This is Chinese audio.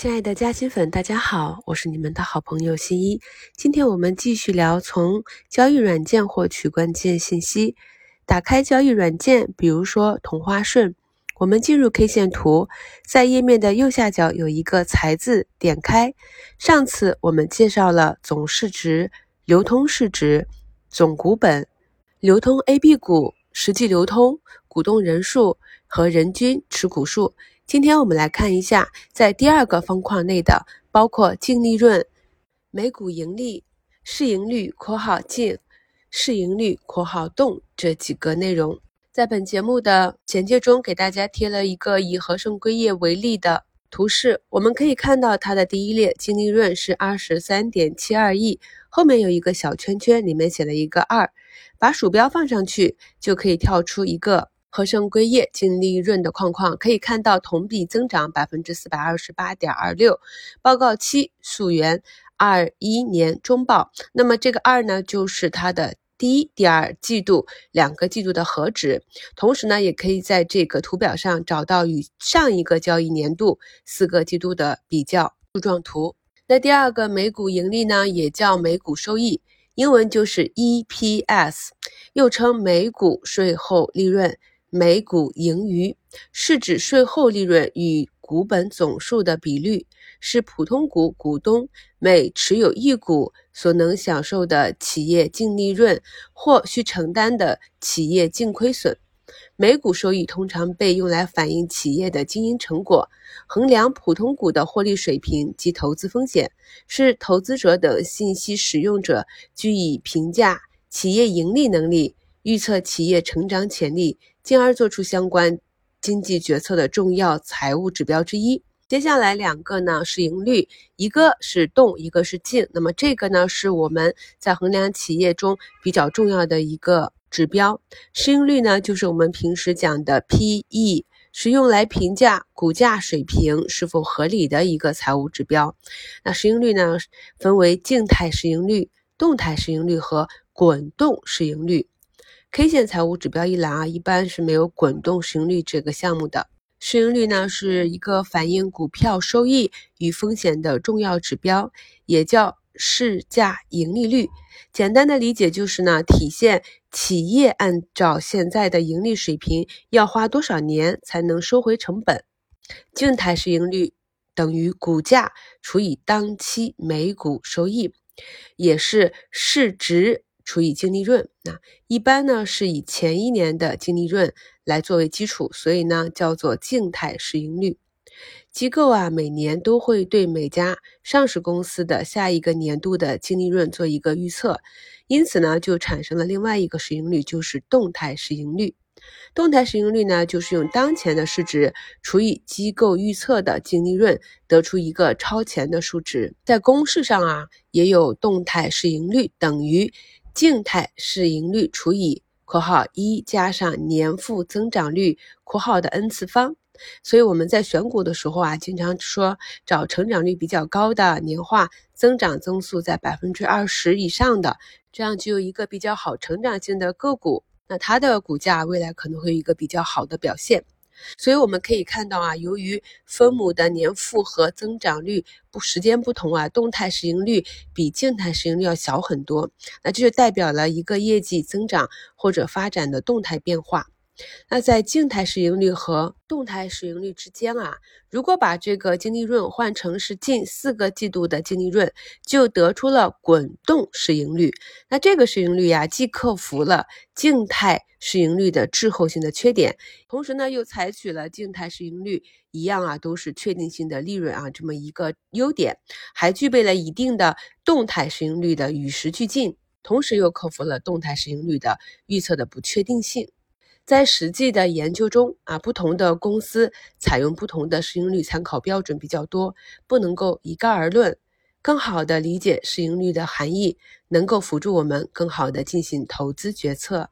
亲爱的嘉兴粉，大家好，我是你们的好朋友新一。今天我们继续聊从交易软件获取关键信息。打开交易软件，比如说同花顺，我们进入 K 线图，在页面的右下角有一个财字，点开。上次我们介绍了总市值、流通市值、总股本、流通 A、B 股、实际流通、股东人数和人均持股数。今天我们来看一下，在第二个方框内的包括净利润、每股盈利、市盈率（括号净）、市盈率（括号动）这几个内容。在本节目的简介中，给大家贴了一个以和盛硅业为例的图示，我们可以看到它的第一列净利润是二十三点七二亿，后面有一个小圈圈，里面写了一个二，把鼠标放上去就可以跳出一个。和盛硅业净利润的框框可以看到，同比增长百分之四百二十八点二六。报告期溯源二一年中报，那么这个二呢，就是它的第一、第二季度两个季度的和值。同时呢，也可以在这个图表上找到与上一个交易年度四个季度的比较柱状图。那第二个每股盈利呢，也叫每股收益，英文就是 EPS，又称每股税后利润。每股盈余是指税后利润与股本总数的比率，是普通股股东每持有一股所能享受的企业净利润或需承担的企业净亏损。每股收益通常被用来反映企业的经营成果，衡量普通股的获利水平及投资风险，是投资者等信息使用者据以评价企业盈利能力、预测企业成长潜力。进而做出相关经济决策的重要财务指标之一。接下来两个呢，市盈率，一个是动，一个是静。那么这个呢，是我们在衡量企业中比较重要的一个指标。市盈率呢，就是我们平时讲的 P/E，是用来评价股价水平是否合理的一个财务指标。那市盈率呢，分为静态市盈率、动态市盈率和滚动市盈率。K 线财务指标一栏啊，一般是没有滚动市盈率这个项目的。市盈率呢，是一个反映股票收益与风险的重要指标，也叫市价盈利率。简单的理解就是呢，体现企业按照现在的盈利水平要花多少年才能收回成本。静态市盈率等于股价除以当期每股收益，也是市值。除以净利润，那一般呢是以前一年的净利润来作为基础，所以呢叫做静态市盈率。机构啊每年都会对每家上市公司的下一个年度的净利润做一个预测，因此呢就产生了另外一个市盈率，就是动态市盈率。动态市盈率呢，就是用当前的市值除以机构预测的净利润，得出一个超前的数值。在公式上啊，也有动态市盈率等于。静态市盈率除以（括号一）加上年复增长率（括号的 n 次方），所以我们在选股的时候啊，经常说找成长率比较高的、年化增长增速在百分之二十以上的，这样就有一个比较好成长性的个股，那它的股价未来可能会有一个比较好的表现。所以我们可以看到啊，由于分母的年复合增长率不时间不同啊，动态市盈率比静态市盈率要小很多，那这就代表了一个业绩增长或者发展的动态变化。那在静态市盈率和动态市盈率之间啊，如果把这个净利润换成是近四个季度的净利润，就得出了滚动市盈率。那这个市盈率呀，既克服了静态市盈率的滞后性的缺点，同时呢，又采取了静态市盈率一样啊，都是确定性的利润啊这么一个优点，还具备了一定的动态市盈率的与时俱进，同时又克服了动态市盈率的预测的不确定性。在实际的研究中啊，不同的公司采用不同的市盈率参考标准比较多，不能够一概而论。更好的理解市盈率的含义，能够辅助我们更好的进行投资决策。